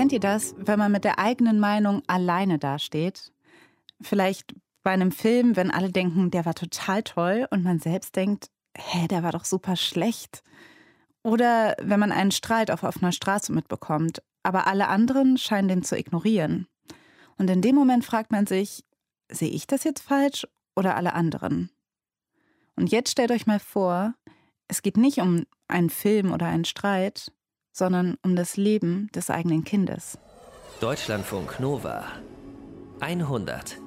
Kennt ihr das, wenn man mit der eigenen Meinung alleine dasteht? Vielleicht bei einem Film, wenn alle denken, der war total toll und man selbst denkt, hä, der war doch super schlecht. Oder wenn man einen Streit auf offener Straße mitbekommt, aber alle anderen scheinen den zu ignorieren. Und in dem Moment fragt man sich, sehe ich das jetzt falsch oder alle anderen? Und jetzt stellt euch mal vor, es geht nicht um einen Film oder einen Streit, sondern um das Leben des eigenen Kindes. Deutschlandfunk Nova 100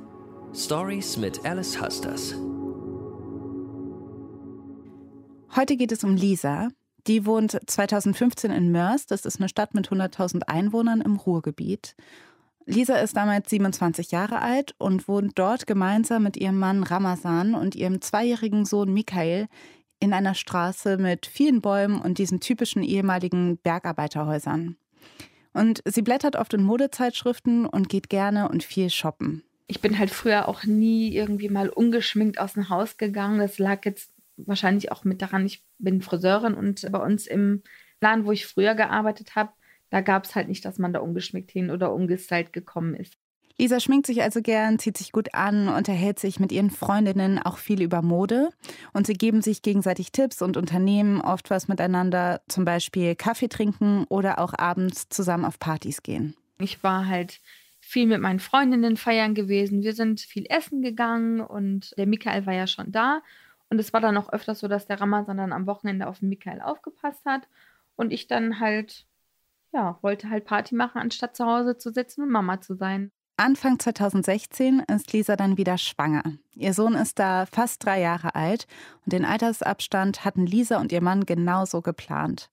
Stories mit Alice Husters. Heute geht es um Lisa. Die wohnt 2015 in Mörs. Das ist eine Stadt mit 100.000 Einwohnern im Ruhrgebiet. Lisa ist damals 27 Jahre alt und wohnt dort gemeinsam mit ihrem Mann Ramazan und ihrem zweijährigen Sohn Michael in einer Straße mit vielen Bäumen und diesen typischen ehemaligen Bergarbeiterhäusern. Und sie blättert oft in Modezeitschriften und geht gerne und viel shoppen. Ich bin halt früher auch nie irgendwie mal ungeschminkt aus dem Haus gegangen. Das lag jetzt wahrscheinlich auch mit daran, ich bin Friseurin und bei uns im Laden, wo ich früher gearbeitet habe, da gab es halt nicht, dass man da ungeschminkt hin oder ungestylt gekommen ist. Lisa schminkt sich also gern, zieht sich gut an, unterhält sich mit ihren Freundinnen auch viel über Mode und sie geben sich gegenseitig Tipps und unternehmen oft was miteinander, zum Beispiel Kaffee trinken oder auch abends zusammen auf Partys gehen. Ich war halt viel mit meinen Freundinnen feiern gewesen. Wir sind viel essen gegangen und der Michael war ja schon da. Und es war dann auch öfters so, dass der Ramazan dann am Wochenende auf den Michael aufgepasst hat und ich dann halt, ja, wollte halt Party machen, anstatt zu Hause zu sitzen und Mama zu sein. Anfang 2016 ist Lisa dann wieder schwanger. Ihr Sohn ist da fast drei Jahre alt und den Altersabstand hatten Lisa und ihr Mann genauso geplant.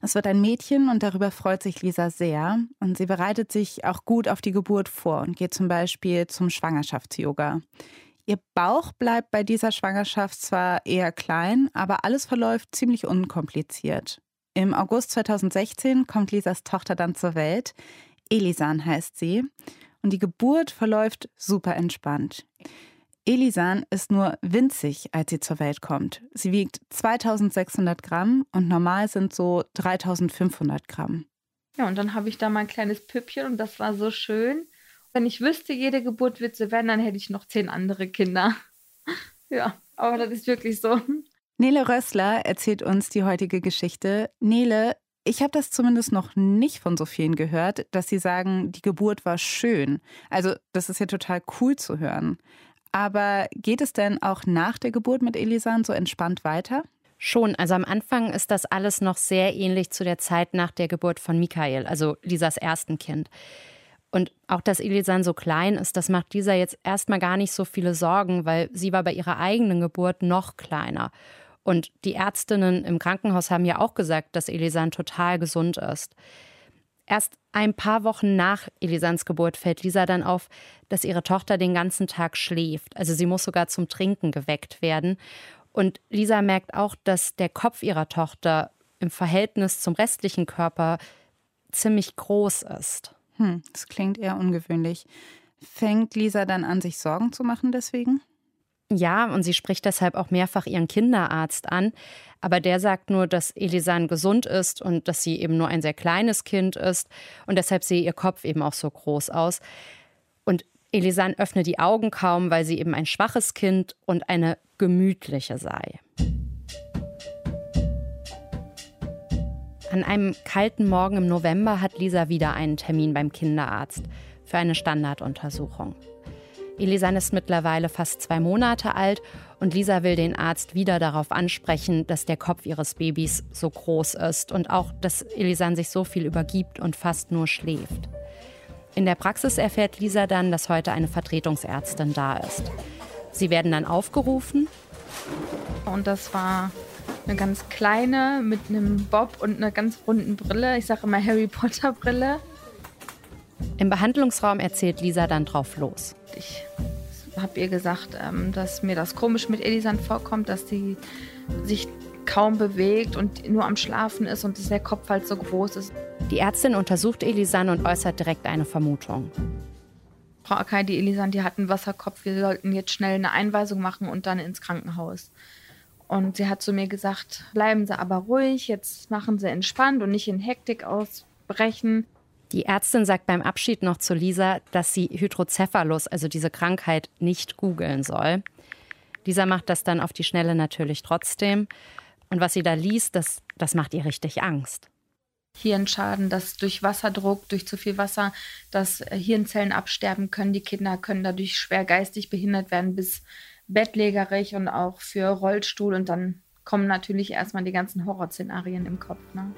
Es wird ein Mädchen und darüber freut sich Lisa sehr. Und sie bereitet sich auch gut auf die Geburt vor und geht zum Beispiel zum Schwangerschafts-Yoga. Ihr Bauch bleibt bei dieser Schwangerschaft zwar eher klein, aber alles verläuft ziemlich unkompliziert. Im August 2016 kommt Lisas Tochter dann zur Welt. Elisan heißt sie und die Geburt verläuft super entspannt. Elisan ist nur winzig, als sie zur Welt kommt. Sie wiegt 2600 Gramm und normal sind so 3500 Gramm. Ja, und dann habe ich da mein kleines Püppchen und das war so schön. Wenn ich wüsste, jede Geburt wird so werden, dann hätte ich noch zehn andere Kinder. ja, aber das ist wirklich so. Nele Rössler erzählt uns die heutige Geschichte. Nele, ich habe das zumindest noch nicht von so vielen gehört, dass sie sagen, die Geburt war schön. Also das ist ja total cool zu hören. Aber geht es denn auch nach der Geburt mit Elisan so entspannt weiter? Schon, also am Anfang ist das alles noch sehr ähnlich zu der Zeit nach der Geburt von Michael, also Lisas ersten Kind. Und auch, dass Elisan so klein ist, das macht Lisa jetzt erstmal gar nicht so viele Sorgen, weil sie war bei ihrer eigenen Geburt noch kleiner. Und die Ärztinnen im Krankenhaus haben ja auch gesagt, dass Elisan total gesund ist. Erst ein paar Wochen nach Elisans Geburt fällt Lisa dann auf, dass ihre Tochter den ganzen Tag schläft. Also sie muss sogar zum Trinken geweckt werden. Und Lisa merkt auch, dass der Kopf ihrer Tochter im Verhältnis zum restlichen Körper ziemlich groß ist. Hm, das klingt eher ungewöhnlich. Fängt Lisa dann an, sich Sorgen zu machen deswegen? Ja, und sie spricht deshalb auch mehrfach ihren Kinderarzt an. Aber der sagt nur, dass Elisan gesund ist und dass sie eben nur ein sehr kleines Kind ist. Und deshalb sehe ihr Kopf eben auch so groß aus. Und Elisan öffne die Augen kaum, weil sie eben ein schwaches Kind und eine gemütliche sei. An einem kalten Morgen im November hat Lisa wieder einen Termin beim Kinderarzt für eine Standarduntersuchung. Elisan ist mittlerweile fast zwei Monate alt und Lisa will den Arzt wieder darauf ansprechen, dass der Kopf ihres Babys so groß ist und auch, dass Elisan sich so viel übergibt und fast nur schläft. In der Praxis erfährt Lisa dann, dass heute eine Vertretungsärztin da ist. Sie werden dann aufgerufen. Und das war eine ganz kleine mit einem Bob und einer ganz runden Brille. Ich sage immer Harry Potter Brille. Im Behandlungsraum erzählt Lisa dann drauf los. Ich habe ihr gesagt, ähm, dass mir das komisch mit Elisan vorkommt, dass sie sich kaum bewegt und nur am Schlafen ist und dass der Kopf halt so groß ist. Die Ärztin untersucht Elisan und äußert direkt eine Vermutung. Frau Akai, die Elisan, die hat einen Wasserkopf. Wir sollten jetzt schnell eine Einweisung machen und dann ins Krankenhaus. Und sie hat zu mir gesagt, bleiben Sie aber ruhig, jetzt machen Sie entspannt und nicht in Hektik ausbrechen. Die Ärztin sagt beim Abschied noch zu Lisa, dass sie Hydrocephalus, also diese Krankheit, nicht googeln soll. Lisa macht das dann auf die Schnelle natürlich trotzdem. Und was sie da liest, das, das macht ihr richtig Angst. Hirnschaden, dass durch Wasserdruck, durch zu viel Wasser, dass Hirnzellen absterben können. Die Kinder können dadurch schwer geistig behindert werden, bis bettlägerig und auch für Rollstuhl. Und dann kommen natürlich erstmal die ganzen Horrorszenarien im Kopf. Ne?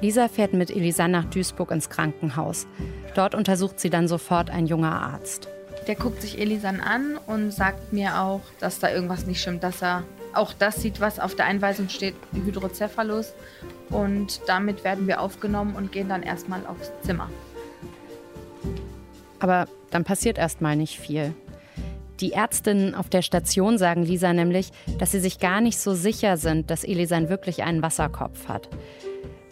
Lisa fährt mit Elisa nach Duisburg ins Krankenhaus. Dort untersucht sie dann sofort ein junger Arzt. Der guckt sich Elisan an und sagt mir auch, dass da irgendwas nicht stimmt, dass er auch das sieht, was auf der Einweisung steht, Hydrocephalus. Und damit werden wir aufgenommen und gehen dann erstmal aufs Zimmer. Aber dann passiert erstmal nicht viel. Die Ärztinnen auf der Station sagen Lisa nämlich, dass sie sich gar nicht so sicher sind, dass Elisan wirklich einen Wasserkopf hat.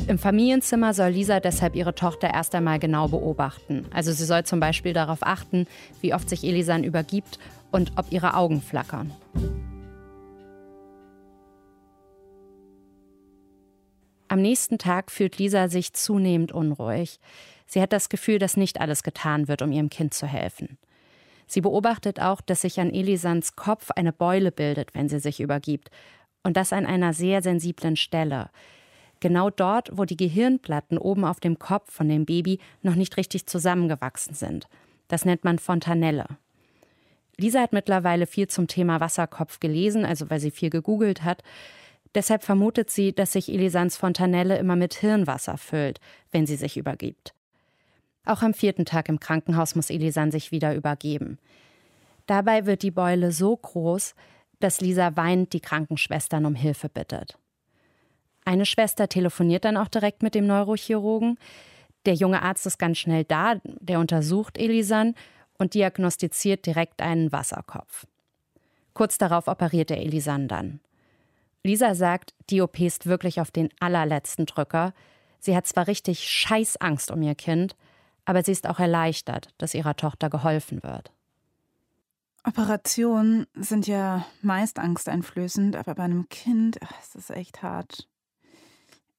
Im Familienzimmer soll Lisa deshalb ihre Tochter erst einmal genau beobachten. Also sie soll zum Beispiel darauf achten, wie oft sich Elisan übergibt und ob ihre Augen flackern. Am nächsten Tag fühlt Lisa sich zunehmend unruhig. Sie hat das Gefühl, dass nicht alles getan wird, um ihrem Kind zu helfen. Sie beobachtet auch, dass sich an Elisans Kopf eine Beule bildet, wenn sie sich übergibt. Und das an einer sehr sensiblen Stelle genau dort, wo die Gehirnplatten oben auf dem Kopf von dem Baby noch nicht richtig zusammengewachsen sind. Das nennt man Fontanelle. Lisa hat mittlerweile viel zum Thema Wasserkopf gelesen, also weil sie viel gegoogelt hat. Deshalb vermutet sie, dass sich Elisans Fontanelle immer mit Hirnwasser füllt, wenn sie sich übergibt. Auch am vierten Tag im Krankenhaus muss Elisan sich wieder übergeben. Dabei wird die Beule so groß, dass Lisa weinend die Krankenschwestern um Hilfe bittet. Eine Schwester telefoniert dann auch direkt mit dem Neurochirurgen. Der junge Arzt ist ganz schnell da, der untersucht Elisan und diagnostiziert direkt einen Wasserkopf. Kurz darauf operiert er Elisan dann. Lisa sagt, die OP ist wirklich auf den allerletzten Drücker. Sie hat zwar richtig scheiß Angst um ihr Kind, aber sie ist auch erleichtert, dass ihrer Tochter geholfen wird. Operationen sind ja meist angsteinflößend, aber bei einem Kind ach, ist es echt hart.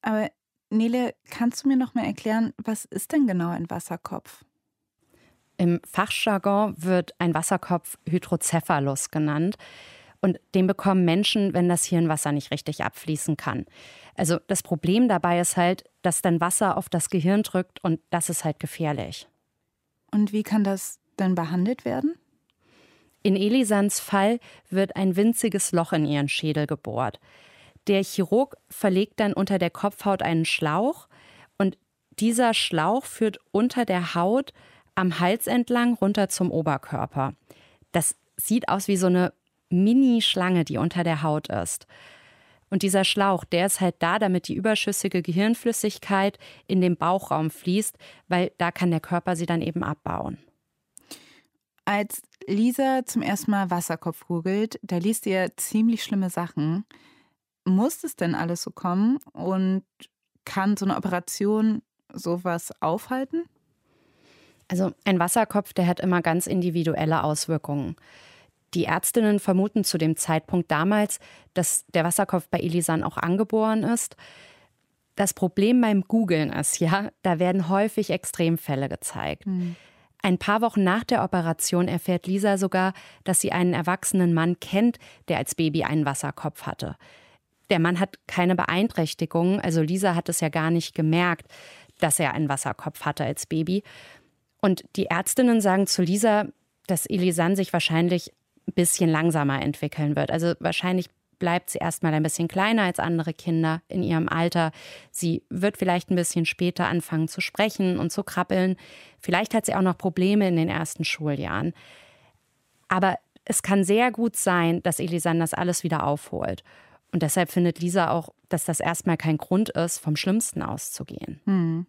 Aber Nele, kannst du mir noch mal erklären, was ist denn genau ein Wasserkopf? Im Fachjargon wird ein Wasserkopf Hydrocephalus genannt. Und den bekommen Menschen, wenn das Hirnwasser nicht richtig abfließen kann. Also das Problem dabei ist halt, dass dann Wasser auf das Gehirn drückt und das ist halt gefährlich. Und wie kann das denn behandelt werden? In Elisans Fall wird ein winziges Loch in ihren Schädel gebohrt. Der Chirurg verlegt dann unter der Kopfhaut einen Schlauch und dieser Schlauch führt unter der Haut am Hals entlang runter zum Oberkörper. Das sieht aus wie so eine Mini-Schlange, die unter der Haut ist. Und dieser Schlauch, der ist halt da, damit die überschüssige Gehirnflüssigkeit in den Bauchraum fließt, weil da kann der Körper sie dann eben abbauen. Als Lisa zum ersten Mal Wasserkopf googelt, da liest ihr ziemlich schlimme Sachen muss es denn alles so kommen und kann so eine Operation sowas aufhalten? Also ein Wasserkopf, der hat immer ganz individuelle Auswirkungen. Die Ärztinnen vermuten zu dem Zeitpunkt damals, dass der Wasserkopf bei Elisan auch angeboren ist. Das Problem beim Googlen ist ja, da werden häufig Extremfälle gezeigt. Mhm. Ein paar Wochen nach der Operation erfährt Lisa sogar, dass sie einen erwachsenen Mann kennt, der als Baby einen Wasserkopf hatte. Der Mann hat keine Beeinträchtigungen, also Lisa hat es ja gar nicht gemerkt, dass er einen Wasserkopf hatte als Baby. Und die Ärztinnen sagen zu Lisa, dass Elisan sich wahrscheinlich ein bisschen langsamer entwickeln wird. Also wahrscheinlich bleibt sie erstmal ein bisschen kleiner als andere Kinder in ihrem Alter. Sie wird vielleicht ein bisschen später anfangen zu sprechen und zu krabbeln. Vielleicht hat sie auch noch Probleme in den ersten Schuljahren. Aber es kann sehr gut sein, dass Elisan das alles wieder aufholt. Und deshalb findet Lisa auch, dass das erstmal kein Grund ist, vom Schlimmsten auszugehen. Hm.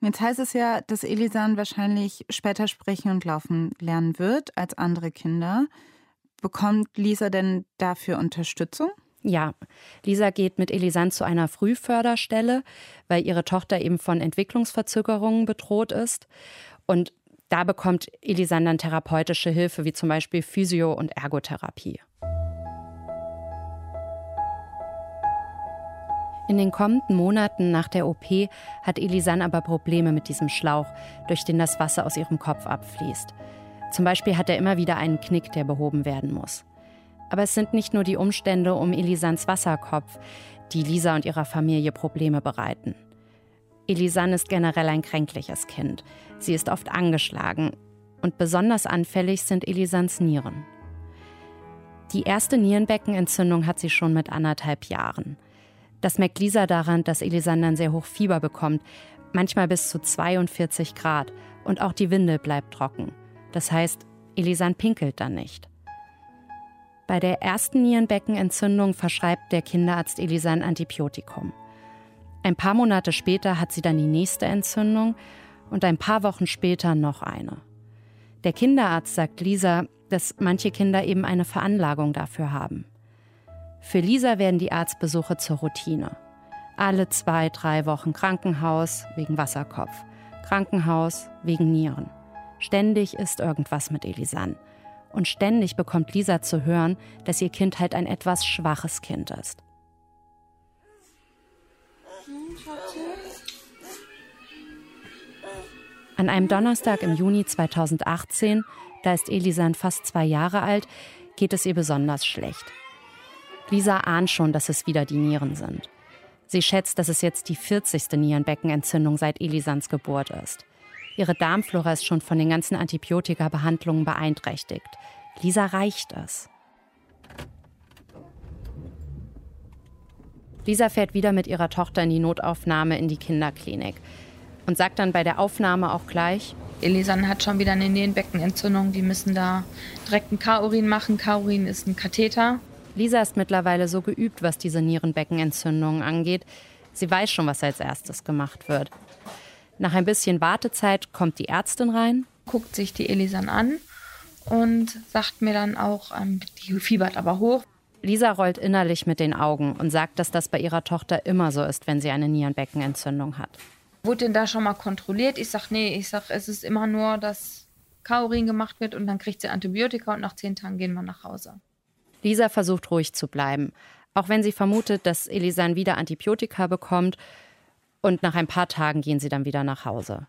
Jetzt heißt es ja, dass Elisan wahrscheinlich später sprechen und laufen lernen wird als andere Kinder. Bekommt Lisa denn dafür Unterstützung? Ja, Lisa geht mit Elisan zu einer Frühförderstelle, weil ihre Tochter eben von Entwicklungsverzögerungen bedroht ist. Und da bekommt Elisan dann therapeutische Hilfe, wie zum Beispiel Physio- und Ergotherapie. In den kommenden Monaten nach der OP hat Elisan aber Probleme mit diesem Schlauch, durch den das Wasser aus ihrem Kopf abfließt. Zum Beispiel hat er immer wieder einen Knick, der behoben werden muss. Aber es sind nicht nur die Umstände um Elisans Wasserkopf, die Lisa und ihrer Familie Probleme bereiten. Elisan ist generell ein kränkliches Kind. Sie ist oft angeschlagen und besonders anfällig sind Elisans Nieren. Die erste Nierenbeckenentzündung hat sie schon mit anderthalb Jahren. Das merkt Lisa daran, dass Elisan dann sehr hoch Fieber bekommt, manchmal bis zu 42 Grad. Und auch die Windel bleibt trocken. Das heißt, Elisan pinkelt dann nicht. Bei der ersten Nierenbeckenentzündung verschreibt der Kinderarzt Elisan Antibiotikum. Ein paar Monate später hat sie dann die nächste Entzündung und ein paar Wochen später noch eine. Der Kinderarzt sagt Lisa, dass manche Kinder eben eine Veranlagung dafür haben. Für Lisa werden die Arztbesuche zur Routine. Alle zwei, drei Wochen Krankenhaus wegen Wasserkopf, Krankenhaus wegen Nieren. Ständig ist irgendwas mit Elisan. Und ständig bekommt Lisa zu hören, dass ihr Kind halt ein etwas schwaches Kind ist. An einem Donnerstag im Juni 2018, da ist Elisan fast zwei Jahre alt, geht es ihr besonders schlecht. Lisa ahnt schon, dass es wieder die Nieren sind. Sie schätzt, dass es jetzt die 40. Nierenbeckenentzündung seit Elisans Geburt ist. Ihre Darmflora ist schon von den ganzen Antibiotika-Behandlungen beeinträchtigt. Lisa reicht es. Lisa fährt wieder mit ihrer Tochter in die Notaufnahme in die Kinderklinik und sagt dann bei der Aufnahme auch gleich, Elisan hat schon wieder eine Nierenbeckenentzündung, die müssen da direkt einen K-Urin machen. K-Urin ist ein Katheter. Lisa ist mittlerweile so geübt, was diese Nierenbeckenentzündungen angeht. Sie weiß schon, was als erstes gemacht wird. Nach ein bisschen Wartezeit kommt die Ärztin rein, guckt sich die Elisan an und sagt mir dann auch, ähm, die fiebert aber hoch. Lisa rollt innerlich mit den Augen und sagt, dass das bei ihrer Tochter immer so ist, wenn sie eine Nierenbeckenentzündung hat. Wurde denn da schon mal kontrolliert? Ich sag, nee, ich sag, es ist immer nur, dass Kaurin gemacht wird und dann kriegt sie Antibiotika und nach zehn Tagen gehen wir nach Hause. Lisa versucht ruhig zu bleiben, auch wenn sie vermutet, dass Elisan wieder Antibiotika bekommt und nach ein paar Tagen gehen sie dann wieder nach Hause.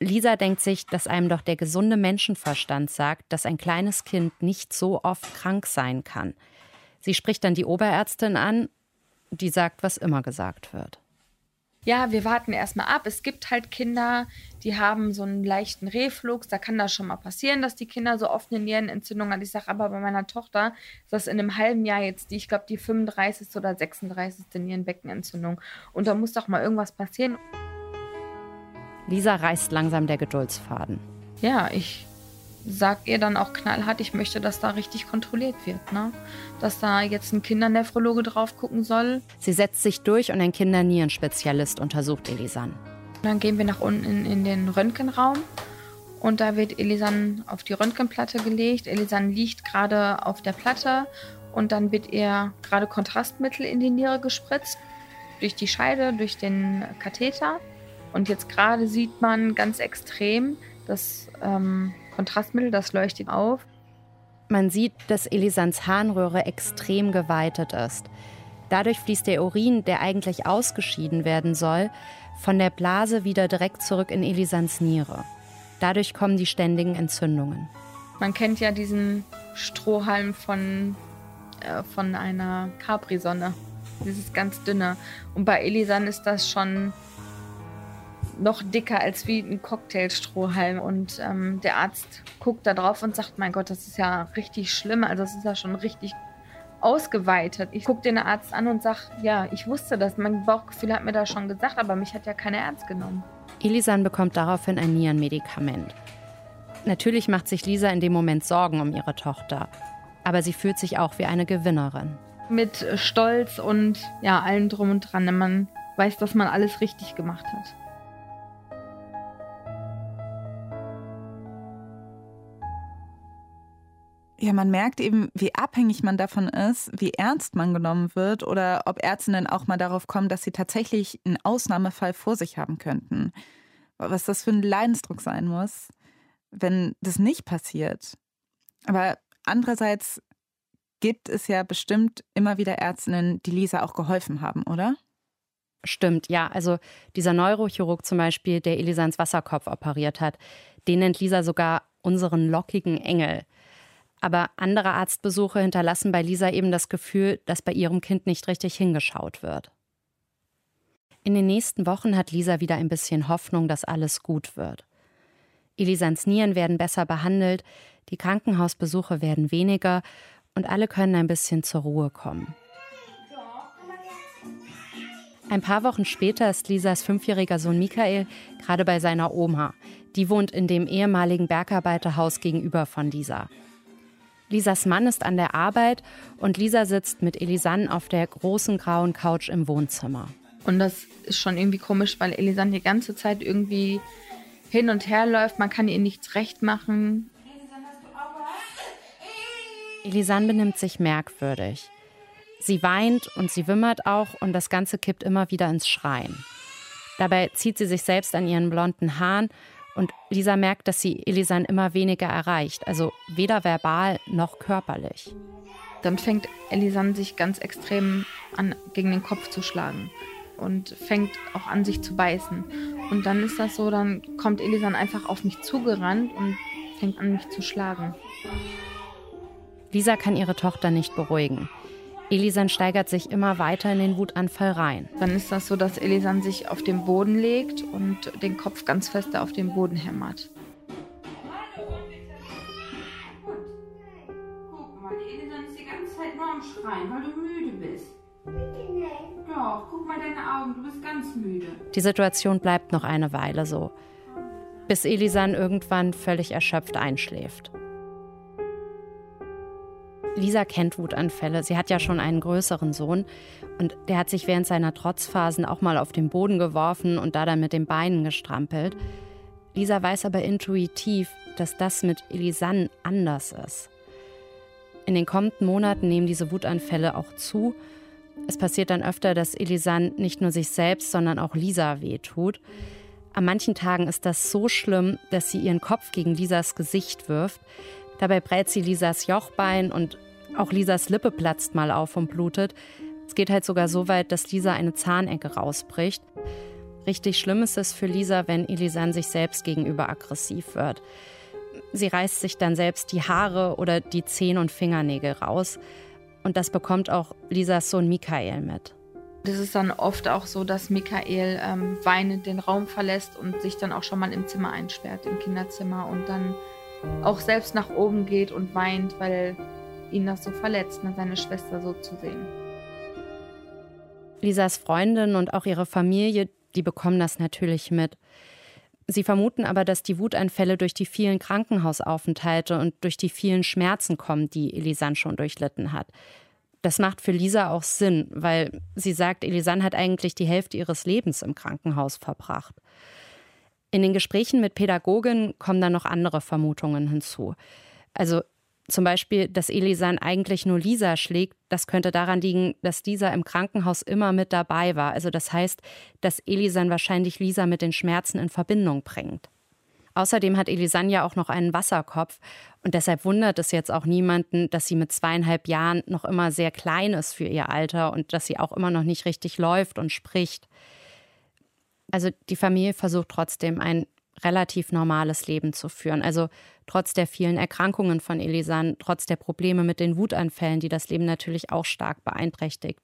Lisa denkt sich, dass einem doch der gesunde Menschenverstand sagt, dass ein kleines Kind nicht so oft krank sein kann. Sie spricht dann die Oberärztin an, die sagt, was immer gesagt wird ja, wir warten erstmal ab. Es gibt halt Kinder, die haben so einen leichten Reflux. Da kann das schon mal passieren, dass die Kinder so oft eine Nierenentzündung haben. Ich sage aber bei meiner Tochter ist das in einem halben Jahr jetzt die, ich glaube, die 35. oder 36. Nierenbeckenentzündung. Und da muss doch mal irgendwas passieren. Lisa reißt langsam der Geduldsfaden. Ja, ich sagt ihr dann auch knallhart, ich möchte, dass da richtig kontrolliert wird. Ne? Dass da jetzt ein Kindernephrologe drauf gucken soll. Sie setzt sich durch und ein Kindernierenspezialist untersucht Elisan. Dann gehen wir nach unten in, in den Röntgenraum und da wird Elisan auf die Röntgenplatte gelegt. Elisan liegt gerade auf der Platte und dann wird ihr gerade Kontrastmittel in die Niere gespritzt. Durch die Scheide, durch den Katheter. Und jetzt gerade sieht man ganz extrem, dass ähm, Kontrastmittel, das leuchtet auf. Man sieht, dass Elisans Harnröhre extrem geweitet ist. Dadurch fließt der Urin, der eigentlich ausgeschieden werden soll, von der Blase wieder direkt zurück in Elisans Niere. Dadurch kommen die ständigen Entzündungen. Man kennt ja diesen Strohhalm von, äh, von einer Capri-Sonne. Dieses ganz dünne. Und bei Elisan ist das schon noch dicker als wie ein Cocktailstrohhalm. Und ähm, der Arzt guckt da drauf und sagt, mein Gott, das ist ja richtig schlimm. Also das ist ja schon richtig ausgeweitet. Ich gucke den Arzt an und sage, ja, ich wusste das. Mein Bauchgefühl hat mir das schon gesagt, aber mich hat ja keiner ernst genommen. Elisan bekommt daraufhin ein Nierenmedikament. Natürlich macht sich Lisa in dem Moment Sorgen um ihre Tochter. Aber sie fühlt sich auch wie eine Gewinnerin. Mit Stolz und ja, allem drum und dran. Man weiß, dass man alles richtig gemacht hat. Ja, man merkt eben, wie abhängig man davon ist, wie ernst man genommen wird oder ob Ärztinnen auch mal darauf kommen, dass sie tatsächlich einen Ausnahmefall vor sich haben könnten. Was das für ein Leidensdruck sein muss, wenn das nicht passiert. Aber andererseits gibt es ja bestimmt immer wieder Ärztinnen, die Lisa auch geholfen haben, oder? Stimmt, ja. Also dieser Neurochirurg zum Beispiel, der Elisans Wasserkopf operiert hat, den nennt Lisa sogar unseren lockigen Engel. Aber andere Arztbesuche hinterlassen bei Lisa eben das Gefühl, dass bei ihrem Kind nicht richtig hingeschaut wird. In den nächsten Wochen hat Lisa wieder ein bisschen Hoffnung, dass alles gut wird. Elisans Nieren werden besser behandelt, die Krankenhausbesuche werden weniger und alle können ein bisschen zur Ruhe kommen. Ein paar Wochen später ist Lisas fünfjähriger Sohn Michael gerade bei seiner Oma. Die wohnt in dem ehemaligen Bergarbeiterhaus gegenüber von Lisa. Lisas Mann ist an der Arbeit und Lisa sitzt mit Elisanne auf der großen grauen Couch im Wohnzimmer. Und das ist schon irgendwie komisch, weil Elisanne die ganze Zeit irgendwie hin und her läuft. Man kann ihr nichts recht machen. Elisanne benimmt sich merkwürdig. Sie weint und sie wimmert auch und das Ganze kippt immer wieder ins Schreien. Dabei zieht sie sich selbst an ihren blonden Haaren und Lisa merkt, dass sie Elisan immer weniger erreicht, also weder verbal noch körperlich. Dann fängt Elisan sich ganz extrem an, gegen den Kopf zu schlagen und fängt auch an, sich zu beißen. Und dann ist das so, dann kommt Elisan einfach auf mich zugerannt und fängt an, mich zu schlagen. Lisa kann ihre Tochter nicht beruhigen. Elisan steigert sich immer weiter in den Wutanfall rein. Dann ist das so, dass Elisan sich auf den Boden legt und den Kopf ganz fest auf den Boden hämmert. Guck mal, die Elisan ist die ganze Zeit nur am Schreien, weil du müde bist. Doch, guck mal deine Augen, du bist ganz müde. Die Situation bleibt noch eine Weile so, bis Elisan irgendwann völlig erschöpft einschläft. Lisa kennt Wutanfälle. Sie hat ja schon einen größeren Sohn und der hat sich während seiner Trotzphasen auch mal auf den Boden geworfen und da dann mit den Beinen gestrampelt. Lisa weiß aber intuitiv, dass das mit Elisanne anders ist. In den kommenden Monaten nehmen diese Wutanfälle auch zu. Es passiert dann öfter, dass Elisanne nicht nur sich selbst, sondern auch Lisa wehtut. An manchen Tagen ist das so schlimm, dass sie ihren Kopf gegen Lisas Gesicht wirft. Dabei brät sie Lisas Jochbein und auch Lisas Lippe platzt mal auf und blutet. Es geht halt sogar so weit, dass Lisa eine Zahnecke rausbricht. Richtig schlimm ist es für Lisa, wenn Elisan sich selbst gegenüber aggressiv wird. Sie reißt sich dann selbst die Haare oder die Zehen und Fingernägel raus. Und das bekommt auch Lisas Sohn Michael mit. Das ist dann oft auch so, dass Michael ähm, weinend den Raum verlässt und sich dann auch schon mal im Zimmer einsperrt, im Kinderzimmer und dann auch selbst nach oben geht und weint, weil ihn das so verletzt, ne, seine Schwester so zu sehen. Lisas Freundin und auch ihre Familie, die bekommen das natürlich mit. Sie vermuten aber, dass die Wutanfälle durch die vielen Krankenhausaufenthalte und durch die vielen Schmerzen kommen, die Elisan schon durchlitten hat. Das macht für Lisa auch Sinn, weil sie sagt, Elisan hat eigentlich die Hälfte ihres Lebens im Krankenhaus verbracht. In den Gesprächen mit Pädagogen kommen dann noch andere Vermutungen hinzu. Also zum Beispiel, dass Elisan eigentlich nur Lisa schlägt, das könnte daran liegen, dass Lisa im Krankenhaus immer mit dabei war. Also das heißt, dass Elisan wahrscheinlich Lisa mit den Schmerzen in Verbindung bringt. Außerdem hat Elisan ja auch noch einen Wasserkopf und deshalb wundert es jetzt auch niemanden, dass sie mit zweieinhalb Jahren noch immer sehr klein ist für ihr Alter und dass sie auch immer noch nicht richtig läuft und spricht. Also die Familie versucht trotzdem ein relativ normales Leben zu führen. Also trotz der vielen Erkrankungen von Elisan, trotz der Probleme mit den Wutanfällen, die das Leben natürlich auch stark beeinträchtigt.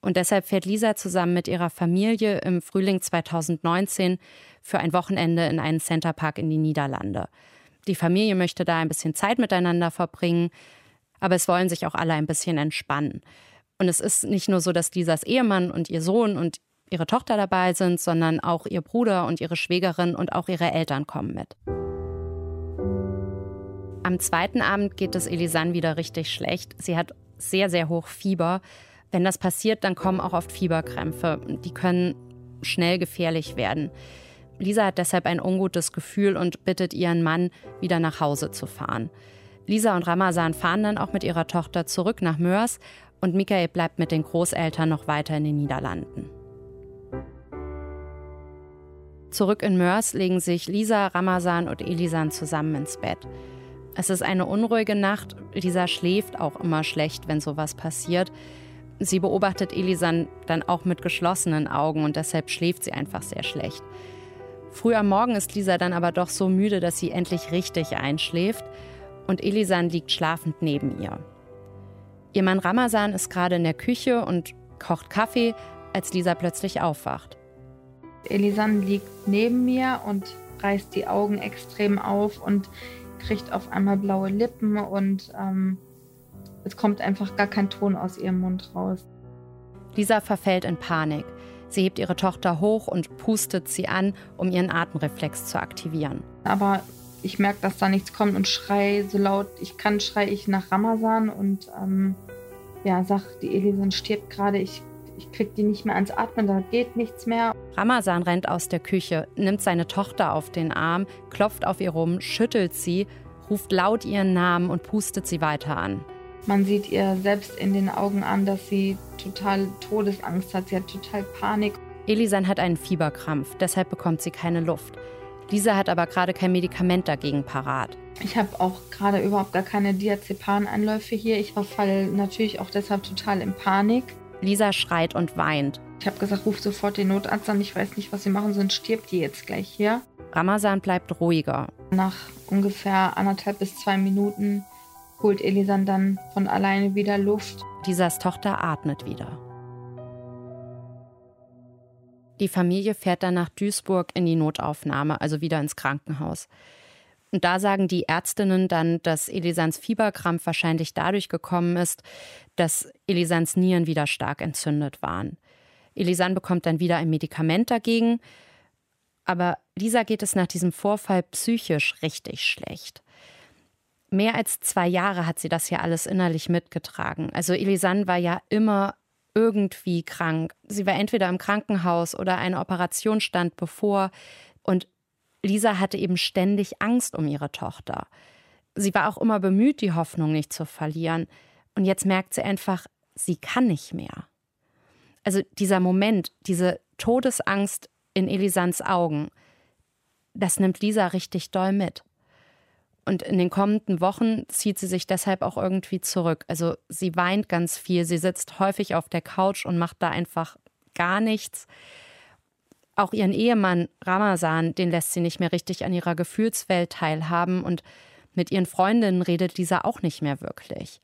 Und deshalb fährt Lisa zusammen mit ihrer Familie im Frühling 2019 für ein Wochenende in einen Centerpark in die Niederlande. Die Familie möchte da ein bisschen Zeit miteinander verbringen, aber es wollen sich auch alle ein bisschen entspannen. Und es ist nicht nur so, dass Lisas Ehemann und ihr Sohn und ihre Tochter dabei sind, sondern auch ihr Bruder und ihre Schwägerin und auch ihre Eltern kommen mit. Am zweiten Abend geht es Elisanne wieder richtig schlecht. Sie hat sehr, sehr hoch Fieber. Wenn das passiert, dann kommen auch oft Fieberkrämpfe. Die können schnell gefährlich werden. Lisa hat deshalb ein ungutes Gefühl und bittet ihren Mann, wieder nach Hause zu fahren. Lisa und Ramazan fahren dann auch mit ihrer Tochter zurück nach Mörs und Michael bleibt mit den Großeltern noch weiter in den Niederlanden. Zurück in Mörs legen sich Lisa, Ramazan und Elisan zusammen ins Bett. Es ist eine unruhige Nacht. Lisa schläft auch immer schlecht, wenn sowas passiert. Sie beobachtet Elisan dann auch mit geschlossenen Augen und deshalb schläft sie einfach sehr schlecht. Früh am Morgen ist Lisa dann aber doch so müde, dass sie endlich richtig einschläft und Elisan liegt schlafend neben ihr. Ihr Mann Ramazan ist gerade in der Küche und kocht Kaffee, als Lisa plötzlich aufwacht. Elisan liegt neben mir und reißt die Augen extrem auf und kriegt auf einmal blaue Lippen und ähm, es kommt einfach gar kein Ton aus ihrem Mund raus. Lisa verfällt in Panik. Sie hebt ihre Tochter hoch und pustet sie an, um ihren Atemreflex zu aktivieren. Aber ich merke, dass da nichts kommt und schrei so laut ich kann, schrei ich nach Ramazan und ähm, ja, sag, die Elisan stirbt gerade, ich, ich krieg die nicht mehr ans Atmen, da geht nichts mehr. Ramazan rennt aus der Küche, nimmt seine Tochter auf den Arm, klopft auf ihr rum, schüttelt sie, ruft laut ihren Namen und pustet sie weiter an. Man sieht ihr selbst in den Augen an, dass sie total Todesangst hat. Sie hat total Panik. Elisan hat einen Fieberkrampf, deshalb bekommt sie keine Luft. Lisa hat aber gerade kein Medikament dagegen parat. Ich habe auch gerade überhaupt gar keine Diazepan-Einläufe hier. Ich verfalle natürlich auch deshalb total in Panik. Lisa schreit und weint. Ich habe gesagt, ruf sofort den Notarzt an. Ich weiß nicht, was sie machen, sonst stirbt die jetzt gleich hier. Ramazan bleibt ruhiger. Nach ungefähr anderthalb bis zwei Minuten holt Elisan dann von alleine wieder Luft. Lisas Tochter atmet wieder. Die Familie fährt dann nach Duisburg in die Notaufnahme, also wieder ins Krankenhaus. Und da sagen die Ärztinnen dann, dass Elisans Fieberkrampf wahrscheinlich dadurch gekommen ist, dass Elisans Nieren wieder stark entzündet waren. Elisan bekommt dann wieder ein Medikament dagegen. Aber Lisa geht es nach diesem Vorfall psychisch richtig schlecht. Mehr als zwei Jahre hat sie das ja alles innerlich mitgetragen. Also Elisan war ja immer irgendwie krank. Sie war entweder im Krankenhaus oder eine Operation stand bevor. Und Lisa hatte eben ständig Angst um ihre Tochter. Sie war auch immer bemüht, die Hoffnung nicht zu verlieren. Und jetzt merkt sie einfach, sie kann nicht mehr. Also dieser Moment, diese Todesangst in Elisans Augen, das nimmt Lisa richtig doll mit. Und in den kommenden Wochen zieht sie sich deshalb auch irgendwie zurück. Also sie weint ganz viel, sie sitzt häufig auf der Couch und macht da einfach gar nichts. Auch ihren Ehemann Ramazan, den lässt sie nicht mehr richtig an ihrer Gefühlswelt teilhaben und mit ihren Freundinnen redet Lisa auch nicht mehr wirklich.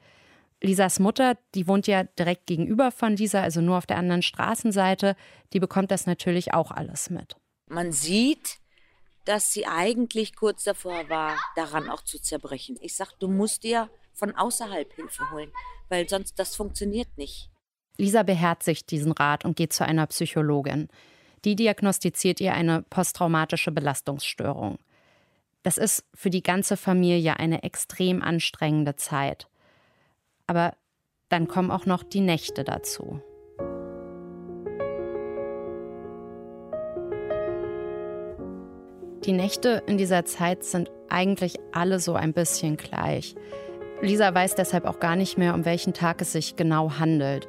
Lisas Mutter, die wohnt ja direkt gegenüber von Lisa, also nur auf der anderen Straßenseite, die bekommt das natürlich auch alles mit. Man sieht, dass sie eigentlich kurz davor war, daran auch zu zerbrechen. Ich sag, du musst dir von außerhalb Hilfe holen, weil sonst das funktioniert nicht. Lisa beherzigt diesen Rat und geht zu einer Psychologin. Die diagnostiziert ihr eine posttraumatische Belastungsstörung. Das ist für die ganze Familie eine extrem anstrengende Zeit. Aber dann kommen auch noch die Nächte dazu. Die Nächte in dieser Zeit sind eigentlich alle so ein bisschen gleich. Lisa weiß deshalb auch gar nicht mehr, um welchen Tag es sich genau handelt.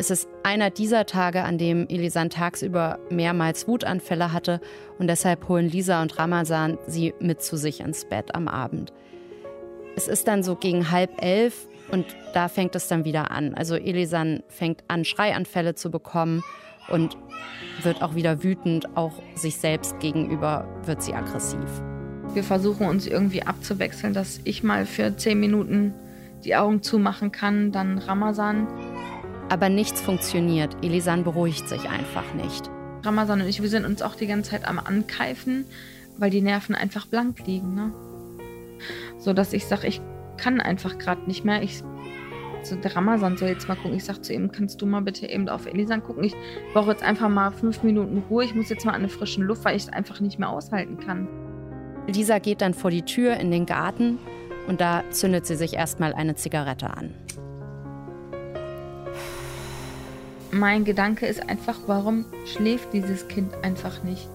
Es ist einer dieser Tage, an dem Elisan tagsüber mehrmals Wutanfälle hatte und deshalb holen Lisa und Ramazan sie mit zu sich ins Bett am Abend. Es ist dann so gegen halb elf und da fängt es dann wieder an. Also Elisan fängt an, Schreianfälle zu bekommen und wird auch wieder wütend, auch sich selbst gegenüber wird sie aggressiv. Wir versuchen uns irgendwie abzuwechseln, dass ich mal für zehn Minuten die Augen zumachen kann, dann Ramazan. Aber nichts funktioniert. Elisan beruhigt sich einfach nicht. Ramazan und ich, wir sind uns auch die ganze Zeit am Ankeifen, weil die Nerven einfach blank liegen. Ne? So dass ich sage, ich kann einfach gerade nicht mehr. Ich so, der Ramazan soll jetzt mal gucken. Ich sag zu ihm, kannst du mal bitte eben auf Elisan gucken? Ich brauche jetzt einfach mal fünf Minuten Ruhe. Ich muss jetzt mal an der frischen Luft, weil ich es einfach nicht mehr aushalten kann. Lisa geht dann vor die Tür in den Garten und da zündet sie sich erstmal eine Zigarette an. Mein Gedanke ist einfach, warum schläft dieses Kind einfach nicht?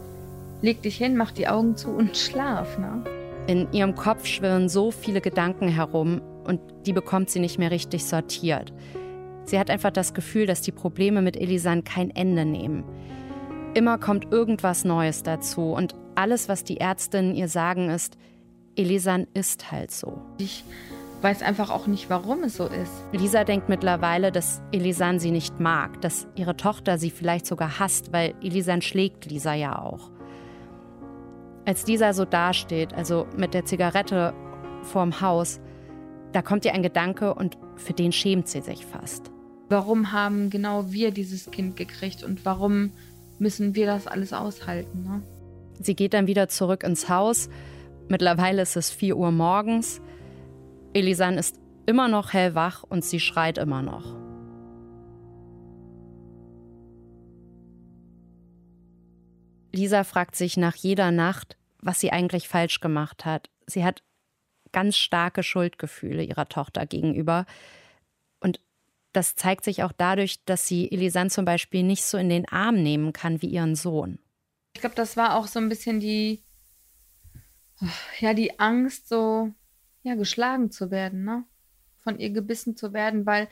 Leg dich hin, mach die Augen zu und schlaf, ne? In ihrem Kopf schwirren so viele Gedanken herum und die bekommt sie nicht mehr richtig sortiert. Sie hat einfach das Gefühl, dass die Probleme mit Elisan kein Ende nehmen. Immer kommt irgendwas Neues dazu und alles, was die Ärztinnen ihr sagen, ist, Elisan ist halt so. Ich weiß einfach auch nicht, warum es so ist. Lisa denkt mittlerweile, dass Elisan sie nicht mag, dass ihre Tochter sie vielleicht sogar hasst, weil Elisan schlägt Lisa ja auch. Als Lisa so dasteht, also mit der Zigarette vorm Haus, da kommt ihr ein Gedanke und für den schämt sie sich fast. Warum haben genau wir dieses Kind gekriegt und warum müssen wir das alles aushalten? Ne? Sie geht dann wieder zurück ins Haus. Mittlerweile ist es 4 Uhr morgens. Elisan ist immer noch hellwach und sie schreit immer noch. Lisa fragt sich nach jeder Nacht, was sie eigentlich falsch gemacht hat. Sie hat ganz starke Schuldgefühle ihrer Tochter gegenüber. Und das zeigt sich auch dadurch, dass sie Elisan zum Beispiel nicht so in den Arm nehmen kann wie ihren Sohn. Ich glaube, das war auch so ein bisschen die, ja, die Angst, so ja, geschlagen zu werden, ne? Von ihr gebissen zu werden, weil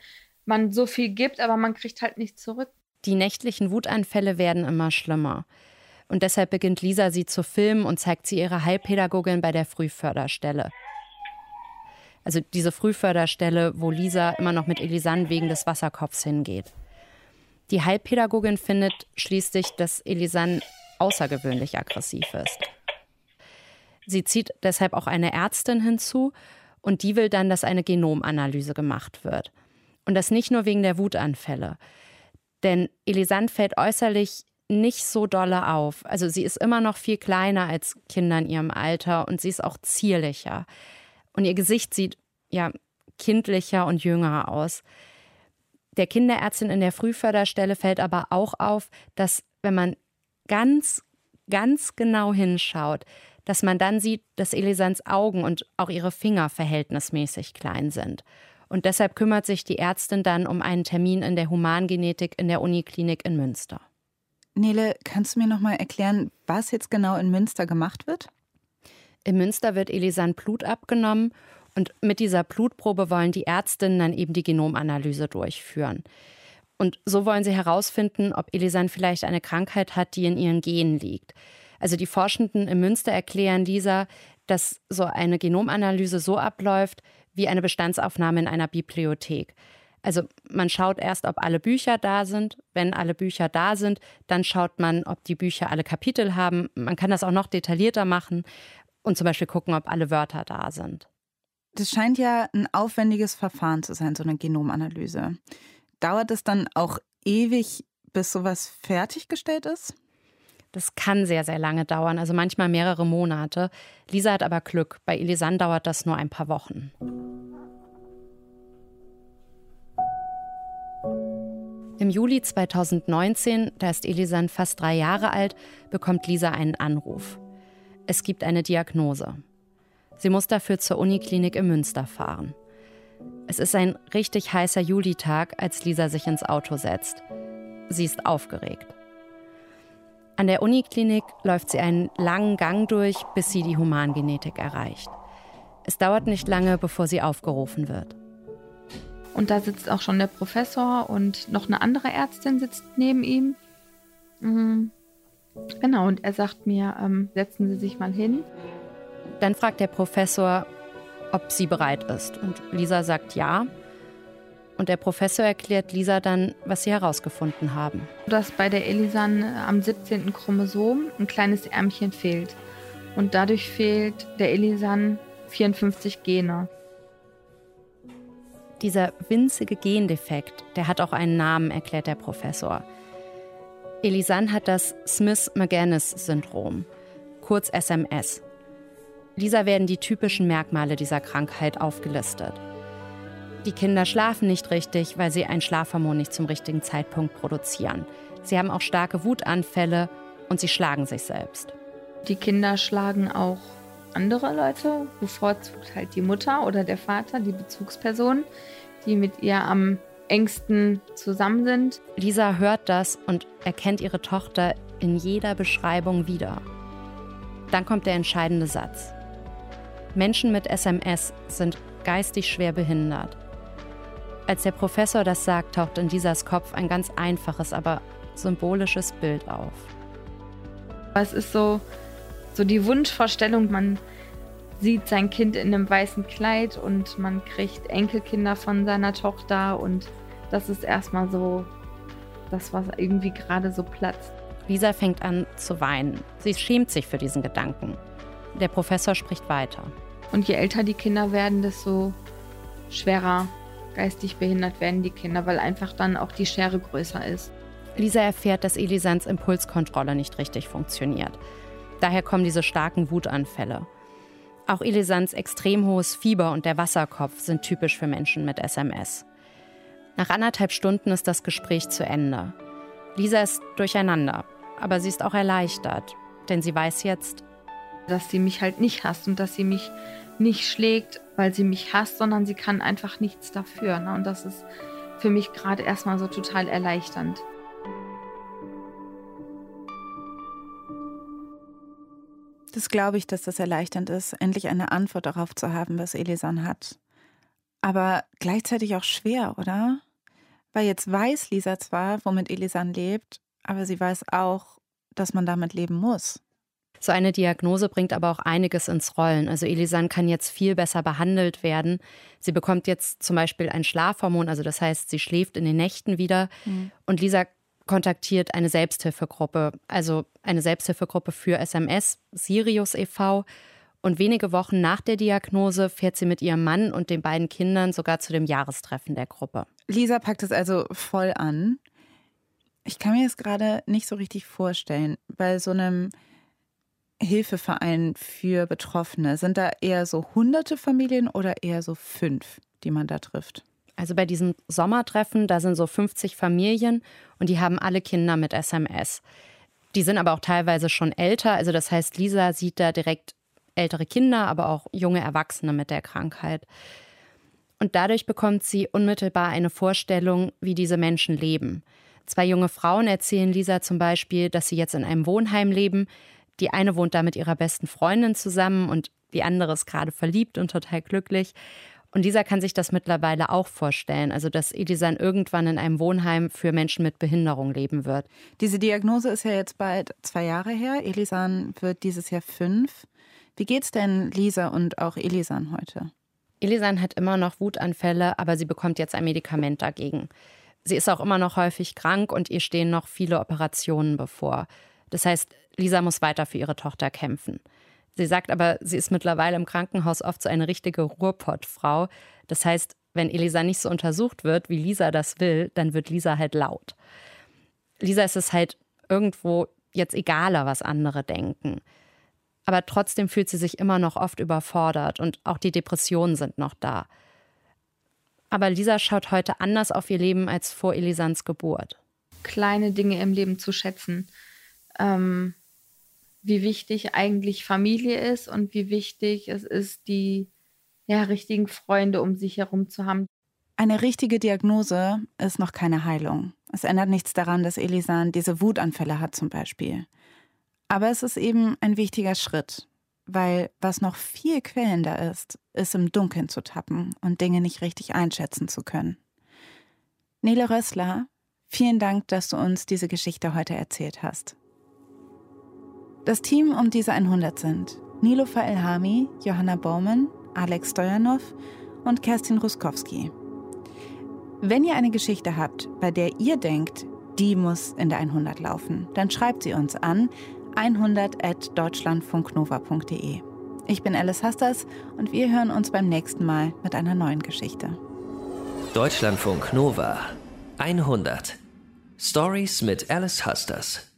man so viel gibt, aber man kriegt halt nichts zurück. Die nächtlichen Wutanfälle werden immer schlimmer. Und deshalb beginnt Lisa sie zu filmen und zeigt sie ihrer Heilpädagogin bei der Frühförderstelle. Also diese Frühförderstelle, wo Lisa immer noch mit Elisanne wegen des Wasserkopfs hingeht. Die Heilpädagogin findet schließlich, dass Elisanne außergewöhnlich aggressiv ist. Sie zieht deshalb auch eine Ärztin hinzu und die will dann, dass eine Genomanalyse gemacht wird. Und das nicht nur wegen der Wutanfälle. Denn Elisande fällt äußerlich nicht so dolle auf. Also sie ist immer noch viel kleiner als Kinder in ihrem Alter und sie ist auch zierlicher. Und ihr Gesicht sieht ja kindlicher und jünger aus. Der Kinderärztin in der Frühförderstelle fällt aber auch auf, dass wenn man ganz, ganz genau hinschaut, dass man dann sieht, dass Elisans Augen und auch ihre Finger verhältnismäßig klein sind. Und deshalb kümmert sich die Ärztin dann um einen Termin in der Humangenetik in der Uniklinik in Münster. Nele, kannst du mir noch mal erklären, was jetzt genau in Münster gemacht wird? In Münster wird Elisan Blut abgenommen und mit dieser Blutprobe wollen die Ärztinnen dann eben die Genomanalyse durchführen. Und so wollen sie herausfinden, ob Elisan vielleicht eine Krankheit hat, die in ihren Genen liegt. Also die Forschenden in Münster erklären Lisa, dass so eine Genomanalyse so abläuft wie eine Bestandsaufnahme in einer Bibliothek. Also man schaut erst, ob alle Bücher da sind. Wenn alle Bücher da sind, dann schaut man, ob die Bücher alle Kapitel haben. Man kann das auch noch detaillierter machen und zum Beispiel gucken, ob alle Wörter da sind. Das scheint ja ein aufwendiges Verfahren zu sein, so eine Genomanalyse. Dauert es dann auch ewig, bis sowas fertiggestellt ist? Das kann sehr, sehr lange dauern, also manchmal mehrere Monate. Lisa hat aber Glück. Bei Elisan dauert das nur ein paar Wochen. Im Juli 2019, da ist Elisan fast drei Jahre alt, bekommt Lisa einen Anruf. Es gibt eine Diagnose. Sie muss dafür zur Uniklinik in Münster fahren. Es ist ein richtig heißer Julitag, als Lisa sich ins Auto setzt. Sie ist aufgeregt. An der Uniklinik läuft sie einen langen Gang durch, bis sie die Humangenetik erreicht. Es dauert nicht lange, bevor sie aufgerufen wird. Und da sitzt auch schon der Professor und noch eine andere Ärztin sitzt neben ihm. Mhm. Genau, und er sagt mir, ähm, setzen Sie sich mal hin. Dann fragt der Professor, ob sie bereit ist. Und Lisa sagt ja. Und der Professor erklärt Lisa dann, was sie herausgefunden haben. Dass bei der Elisan am 17. Chromosom ein kleines Ärmchen fehlt. Und dadurch fehlt der Elisan 54 Gene. Dieser winzige Gendefekt, der hat auch einen Namen, erklärt der Professor. Elisan hat das Smith-Magenis-Syndrom, kurz SMS. Lisa werden die typischen Merkmale dieser Krankheit aufgelistet. Die Kinder schlafen nicht richtig, weil sie ein Schlafhormon nicht zum richtigen Zeitpunkt produzieren. Sie haben auch starke Wutanfälle und sie schlagen sich selbst. Die Kinder schlagen auch andere Leute, bevorzugt halt die Mutter oder der Vater, die Bezugsperson, die mit ihr am engsten zusammen sind. Lisa hört das und erkennt ihre Tochter in jeder Beschreibung wieder. Dann kommt der entscheidende Satz. Menschen mit SMS sind geistig schwer behindert. Als der Professor das sagt, taucht in Lisas Kopf ein ganz einfaches, aber symbolisches Bild auf. Es ist so, so die Wunschvorstellung, man sieht sein Kind in einem weißen Kleid und man kriegt Enkelkinder von seiner Tochter und das ist erstmal so das, was irgendwie gerade so platzt. Lisa fängt an zu weinen. Sie schämt sich für diesen Gedanken. Der Professor spricht weiter. Und je älter die Kinder werden, desto schwerer geistig behindert werden die Kinder, weil einfach dann auch die Schere größer ist. Lisa erfährt, dass Elisans Impulskontrolle nicht richtig funktioniert. Daher kommen diese starken Wutanfälle. Auch Elisans extrem hohes Fieber und der Wasserkopf sind typisch für Menschen mit SMS. Nach anderthalb Stunden ist das Gespräch zu Ende. Lisa ist durcheinander, aber sie ist auch erleichtert, denn sie weiß jetzt, dass sie mich halt nicht hasst und dass sie mich nicht schlägt, weil sie mich hasst, sondern sie kann einfach nichts dafür. Ne? Und das ist für mich gerade erstmal so total erleichternd. Das glaube ich, dass das erleichternd ist, endlich eine Antwort darauf zu haben, was Elisan hat. Aber gleichzeitig auch schwer, oder? Weil jetzt weiß Lisa zwar, womit Elisan lebt, aber sie weiß auch, dass man damit leben muss. So eine Diagnose bringt aber auch einiges ins Rollen. Also Elisan kann jetzt viel besser behandelt werden. Sie bekommt jetzt zum Beispiel ein Schlafhormon, also das heißt, sie schläft in den Nächten wieder. Mhm. Und Lisa kontaktiert eine Selbsthilfegruppe, also eine Selbsthilfegruppe für SMS, Sirius e.V. Und wenige Wochen nach der Diagnose fährt sie mit ihrem Mann und den beiden Kindern sogar zu dem Jahrestreffen der Gruppe. Lisa packt es also voll an. Ich kann mir das gerade nicht so richtig vorstellen. Bei so einem Hilfeverein für Betroffene, sind da eher so hunderte Familien oder eher so fünf, die man da trifft? Also bei diesem Sommertreffen, da sind so 50 Familien und die haben alle Kinder mit SMS. Die sind aber auch teilweise schon älter. Also das heißt, Lisa sieht da direkt ältere Kinder, aber auch junge Erwachsene mit der Krankheit. Und dadurch bekommt sie unmittelbar eine Vorstellung, wie diese Menschen leben. Zwei junge Frauen erzählen Lisa zum Beispiel, dass sie jetzt in einem Wohnheim leben. Die eine wohnt da mit ihrer besten Freundin zusammen und die andere ist gerade verliebt und total glücklich. Und Lisa kann sich das mittlerweile auch vorstellen, also dass Elisan irgendwann in einem Wohnheim für Menschen mit Behinderung leben wird. Diese Diagnose ist ja jetzt bald zwei Jahre her. Elisan wird dieses Jahr fünf. Wie geht's denn Lisa und auch Elisan heute? Elisan hat immer noch Wutanfälle, aber sie bekommt jetzt ein Medikament dagegen. Sie ist auch immer noch häufig krank und ihr stehen noch viele Operationen bevor. Das heißt, Lisa muss weiter für ihre Tochter kämpfen. Sie sagt aber, sie ist mittlerweile im Krankenhaus oft so eine richtige Ruhrpottfrau. Das heißt, wenn Elisa nicht so untersucht wird, wie Lisa das will, dann wird Lisa halt laut. Lisa ist es halt irgendwo jetzt egaler, was andere denken aber trotzdem fühlt sie sich immer noch oft überfordert und auch die Depressionen sind noch da. Aber Lisa schaut heute anders auf ihr Leben als vor Elisans Geburt. Kleine Dinge im Leben zu schätzen. Ähm, wie wichtig eigentlich Familie ist und wie wichtig es ist, die ja, richtigen Freunde um sich herum zu haben. Eine richtige Diagnose ist noch keine Heilung. Es ändert nichts daran, dass Elisan diese Wutanfälle hat zum Beispiel. Aber es ist eben ein wichtiger Schritt, weil was noch viel quälender ist, ist im Dunkeln zu tappen und Dinge nicht richtig einschätzen zu können. Nele Rössler, vielen Dank, dass du uns diese Geschichte heute erzählt hast. Das Team um diese 100 sind Nilofer Elhami, Johanna Baumann, Alex Stojanov und Kerstin Ruskowski. Wenn ihr eine Geschichte habt, bei der ihr denkt, die muss in der 100 laufen, dann schreibt sie uns an 100.deutschlandfunknova.de. Ich bin Alice Hasters und wir hören uns beim nächsten Mal mit einer neuen Geschichte. Deutschlandfunk Nova 100 Stories mit Alice Hasters.